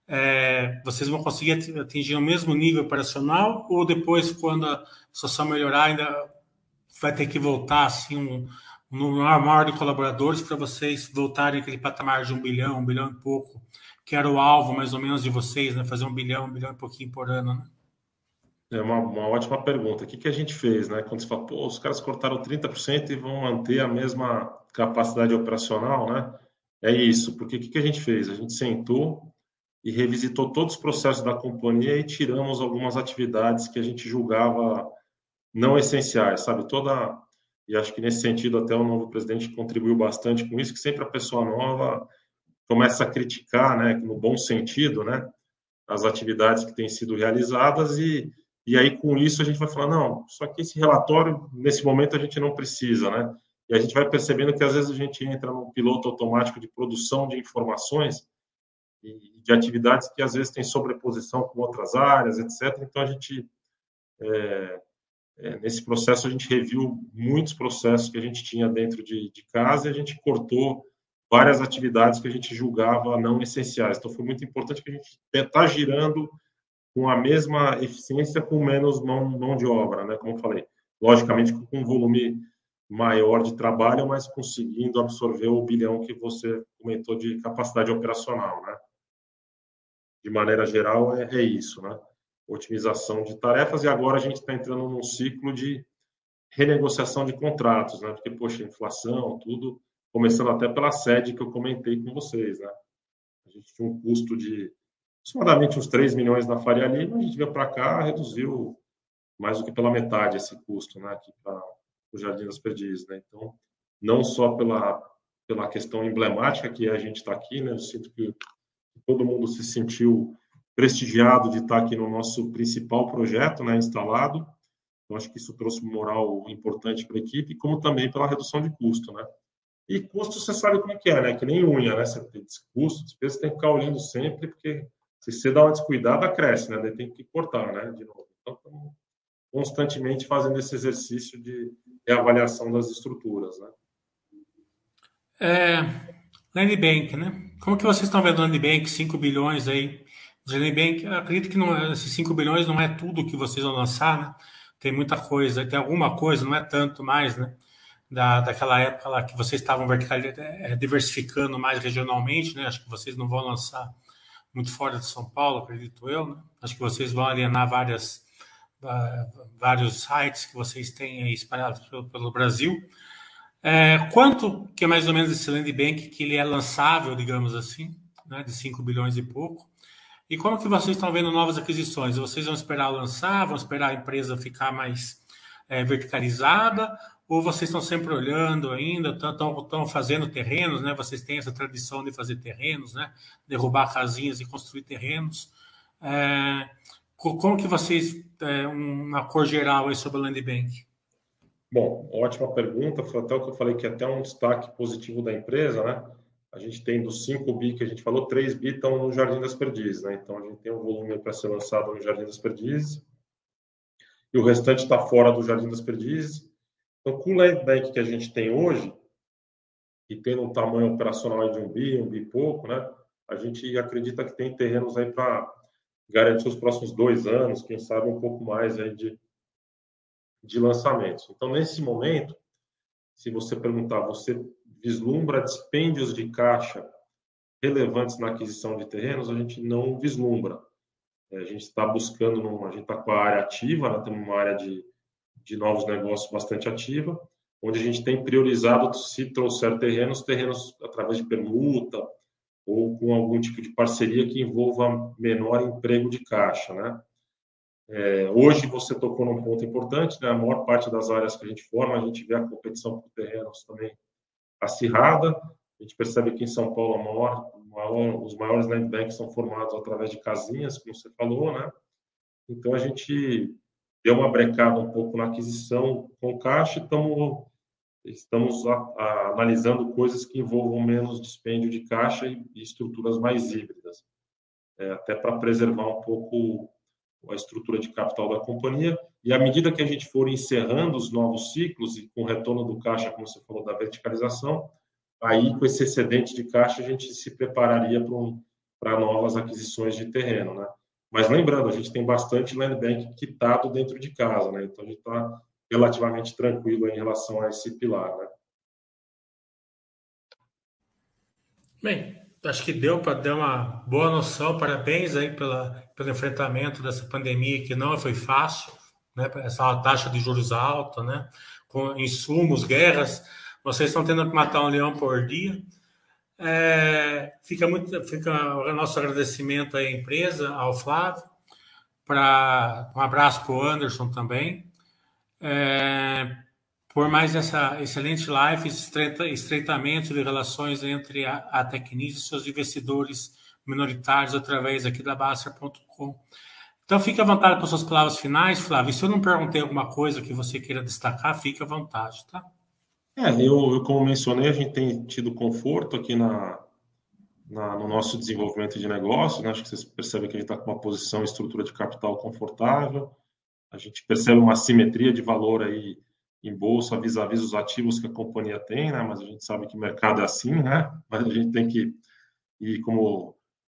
é, vocês vão conseguir atingir o mesmo nível operacional ou depois, quando a situação melhorar, ainda vai ter que voltar assim um, um número maior de colaboradores para vocês voltarem aquele patamar de um bilhão, um bilhão e pouco, que era o alvo mais ou menos de vocês, né? Fazer um bilhão, um bilhão e pouquinho por ano, né? É uma, uma ótima pergunta. O que, que a gente fez, né? Quando você fala, pô, os caras cortaram 30% e vão manter a mesma capacidade operacional, né? É isso, porque o que, que a gente fez? A gente sentou e revisitou todos os processos da companhia e tiramos algumas atividades que a gente julgava não essenciais, sabe? Toda e acho que nesse sentido até o novo presidente contribuiu bastante com isso, que sempre a pessoa nova começa a criticar, né, no bom sentido, né, as atividades que têm sido realizadas e e aí com isso a gente vai falar não, só que esse relatório nesse momento a gente não precisa, né? E a gente vai percebendo que às vezes a gente entra num piloto automático de produção de informações e de atividades que às vezes tem sobreposição com outras áreas, etc. Então a gente é, é, nesse processo a gente reviu muitos processos que a gente tinha dentro de, de casa e a gente cortou várias atividades que a gente julgava não essenciais. Então foi muito importante que a gente está girando com a mesma eficiência com menos mão, mão de obra, né? Como eu falei, logicamente com um volume maior de trabalho, mas conseguindo absorver o bilhão que você comentou de capacidade operacional, né? De maneira geral, é, é isso, né? Otimização de tarefas e agora a gente está entrando num ciclo de renegociação de contratos, né? Porque, poxa, inflação, tudo, começando até pela sede que eu comentei com vocês, né? A gente tinha um custo de aproximadamente uns 3 milhões na Faria Lima, a gente veio para cá, reduziu mais do que pela metade esse custo, né? Aqui para o Jardim das Perdizes, né? Então, não só pela pela questão emblemática que a gente está aqui, né? Eu sinto que todo mundo se sentiu prestigiado de estar aqui no nosso principal projeto, né? Instalado. Eu acho que isso trouxe um moral importante para a equipe, como também pela redução de custo, né? E custo você sabe como é que é, né? Que nem unha, né? Você tem custo, despesa tem que ficar olhando sempre, porque se você dá uma descuidada, cresce, né? Daí tem que cortar, né? De novo. Então, constantemente fazendo esse exercício de reavaliação das estruturas. Né? É, Land Bank, né? Como que vocês estão vendo Land Bank, 5 bilhões aí acredito que não, é, esses 5 bilhões não é tudo que vocês vão lançar, né? Tem muita coisa, tem alguma coisa, não é tanto mais, né? Da, daquela época lá que vocês estavam é, diversificando mais regionalmente, né? Acho que vocês não vão lançar muito fora de São Paulo, acredito eu, né? Acho que vocês vão alienar várias vários sites que vocês têm espalhados pelo, pelo Brasil. É, quanto que é mais ou menos esse land bank que ele é lançável, digamos assim, né, de 5 bilhões e pouco. E como que vocês estão vendo novas aquisições? Vocês vão esperar lançar, vão esperar a empresa ficar mais é, verticalizada, ou vocês estão sempre olhando ainda, estão fazendo terrenos, né? Vocês têm essa tradição de fazer terrenos, né? Derrubar casinhas e construir terrenos. É, como que vocês, é, uma cor geral aí sobre a Land Bank? Bom, ótima pergunta. Foi até o que eu falei que é até um destaque positivo da empresa, né? A gente tem dos 5 bi que a gente falou, 3 bi estão no Jardim das Perdizes, né? Então a gente tem um volume para ser lançado no Jardim das Perdizes e o restante está fora do Jardim das Perdizes. Então, com o land bank que a gente tem hoje, e tendo um tamanho operacional de um bi, um bi e pouco, né? A gente acredita que tem terrenos aí para garantir os próximos dois anos, quem sabe um pouco mais aí de, de lançamentos. Então, nesse momento, se você perguntar, você vislumbra dispêndios de caixa relevantes na aquisição de terrenos? A gente não vislumbra. É, a gente está buscando, a gente está com a área ativa, né? temos uma área de, de novos negócios bastante ativa, onde a gente tem priorizado, se trouxer terrenos, terrenos através de permuta ou com algum tipo de parceria que envolva menor emprego de caixa, né? É, hoje você tocou num ponto importante, né? A maior parte das áreas que a gente forma, a gente vê a competição por terrenos também acirrada. A gente percebe que em São Paulo maior, maior, os maiores land banks são formados através de casinhas, como você falou, né? Então a gente deu uma brecada um pouco na aquisição com caixa e estamos estamos a, a, analisando coisas que envolvam menos dispêndio de caixa e, e estruturas mais híbridas, é, até para preservar um pouco a estrutura de capital da companhia. E à medida que a gente for encerrando os novos ciclos e com o retorno do caixa, como você falou, da verticalização, aí com esse excedente de caixa a gente se prepararia para um, novas aquisições de terreno, né? Mas lembrando, a gente tem bastante land bank quitado dentro de casa, né? Então a gente está relativamente tranquilo em relação a esse pilar, né? Bem, acho que deu para dar uma boa noção. Parabéns aí pela, pelo enfrentamento dessa pandemia que não foi fácil, né? Essa taxa de juros alta, né? Com insumos, guerras, vocês estão tendo que matar um leão por dia. É, fica muito, fica o nosso agradecimento à empresa, ao Flávio, para um abraço para o Anderson também, é, por mais essa excelente live, esse estreitamento de relações entre a, a Tecnis e seus investidores minoritários através aqui da Baster.com. Então, fique à vontade com suas palavras finais, Flávio. Se eu não perguntei alguma coisa que você queira destacar, fique à vontade, tá? É, eu, eu como mencionei, a gente tem tido conforto aqui na, na, no nosso desenvolvimento de negócio, né? acho que vocês percebem que a gente está com uma posição e estrutura de capital confortável, a gente percebe uma simetria de valor aí em bolsa vis-à-vis os ativos que a companhia tem, né? Mas a gente sabe que o mercado é assim, né? Mas a gente tem que ir, como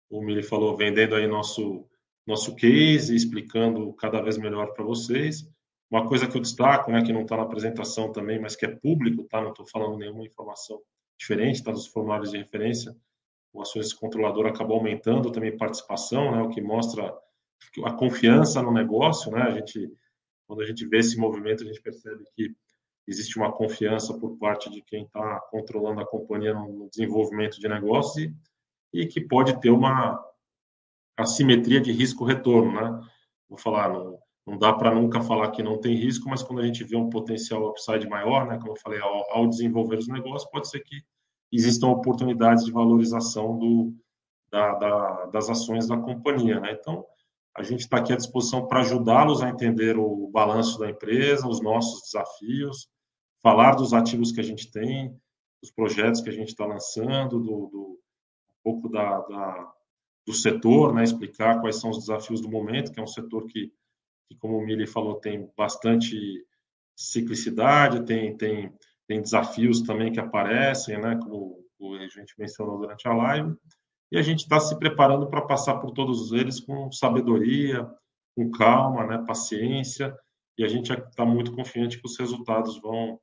o Mili falou, vendendo aí nosso nosso case, explicando cada vez melhor para vocês. Uma coisa que eu destaco, né, que não está na apresentação também, mas que é público, tá? Não estou falando nenhuma informação diferente, está nos formulários de referência. O ações controlador acabou aumentando também participação, né? O que mostra a confiança no negócio, né? A gente quando a gente vê esse movimento, a gente percebe que existe uma confiança por parte de quem está controlando a companhia no desenvolvimento de negócios e, e que pode ter uma assimetria de risco-retorno, né? Vou falar, não, não dá para nunca falar que não tem risco, mas quando a gente vê um potencial upside maior, né? Como eu falei, ao, ao desenvolver os negócios, pode ser que existam oportunidades de valorização do, da, da, das ações da companhia, né? Então, a gente está aqui à disposição para ajudá-los a entender o balanço da empresa, os nossos desafios, falar dos ativos que a gente tem, dos projetos que a gente está lançando, do, do, pouco da, da, do setor, né? explicar quais são os desafios do momento, que é um setor que, que como o Mili falou, tem bastante ciclicidade, tem, tem, tem desafios também que aparecem, né? como a gente mencionou durante a live e a gente está se preparando para passar por todos eles com sabedoria, com calma, né, paciência, e a gente está muito confiante que os resultados vão,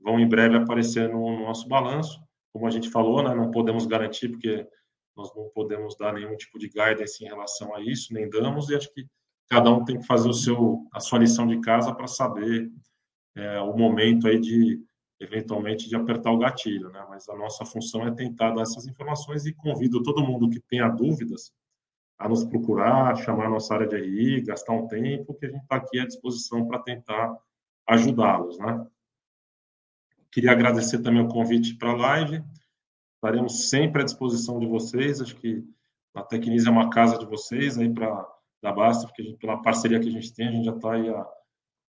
vão em breve aparecer no, no nosso balanço. Como a gente falou, né, não podemos garantir, porque nós não podemos dar nenhum tipo de guidance em relação a isso, nem damos, e acho que cada um tem que fazer o seu, a sua lição de casa para saber é, o momento aí de, eventualmente, de apertar o gatilho, né? Mas a nossa função é tentar dar essas informações e convido todo mundo que tenha dúvidas a nos procurar, chamar a nossa área de RI, gastar um tempo, que a gente está aqui à disposição para tentar ajudá-los, né? Queria agradecer também o convite para a live. Estaremos sempre à disposição de vocês. Acho que a Tecnisa é uma casa de vocês aí para da Basta, porque gente, pela parceria que a gente tem, a gente já está aí há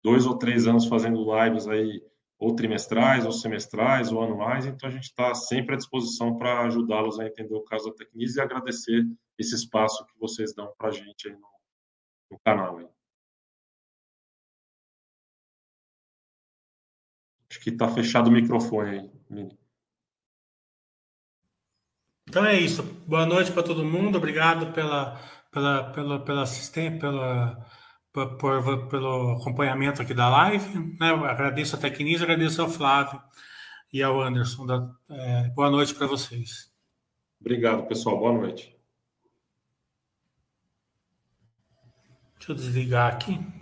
dois ou três anos fazendo lives aí ou trimestrais, ou semestrais, ou anuais, então a gente está sempre à disposição para ajudá-los a entender o caso da Tecnisa e agradecer esse espaço que vocês dão para a gente aí no, no canal. Aí. Acho que está fechado o microfone aí, Mini. Então é isso. Boa noite para todo mundo. Obrigado pela, pela, pela, pela assistência, pela por, por, pelo acompanhamento aqui da live. Né? agradeço a Tecnis, agradeço ao Flávio e ao Anderson. Da, é, boa noite para vocês. Obrigado, pessoal. Boa noite. Deixa eu desligar aqui.